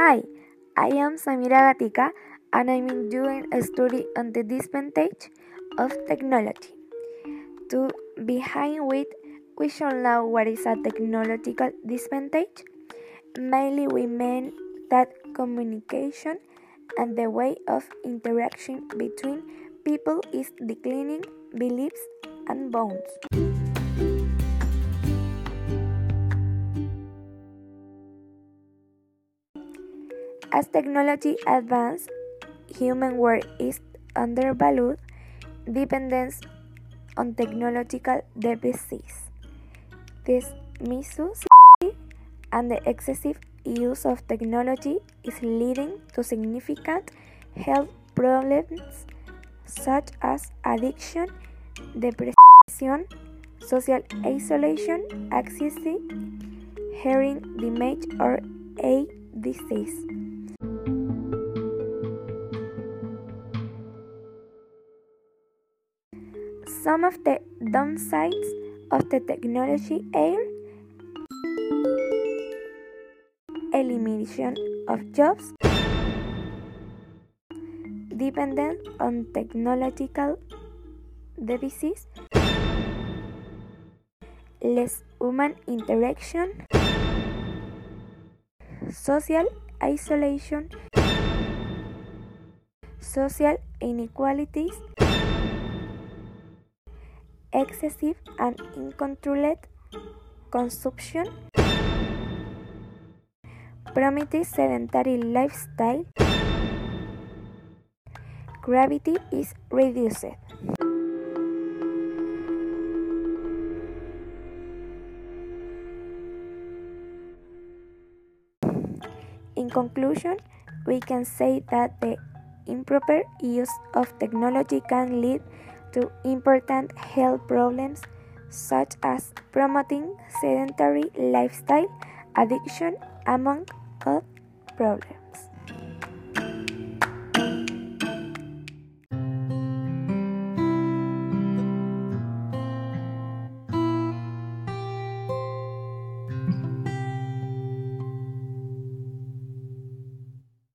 Hi, I am Samira Gatica and I'm doing a study on the disadvantage of technology. To begin with, we should know what is a technological disadvantage. Mainly, we mean that communication and the way of interaction between people is declining beliefs and bounds. As technology advances, human work is undervalued, dependence on technological devices. This misuse and the excessive use of technology is leading to significant health problems such as addiction, depression, social isolation, anxiety, hearing damage, or a disease. Some of the downsides of the technology are elimination of jobs, dependence on technological devices, less human interaction, social isolation, social inequalities, excessive and uncontrolled consumption, promoted sedentary lifestyle, gravity is reduced. In conclusion, we can say that the improper use of technology can lead to important health problems such as promoting sedentary lifestyle, addiction, among other problems.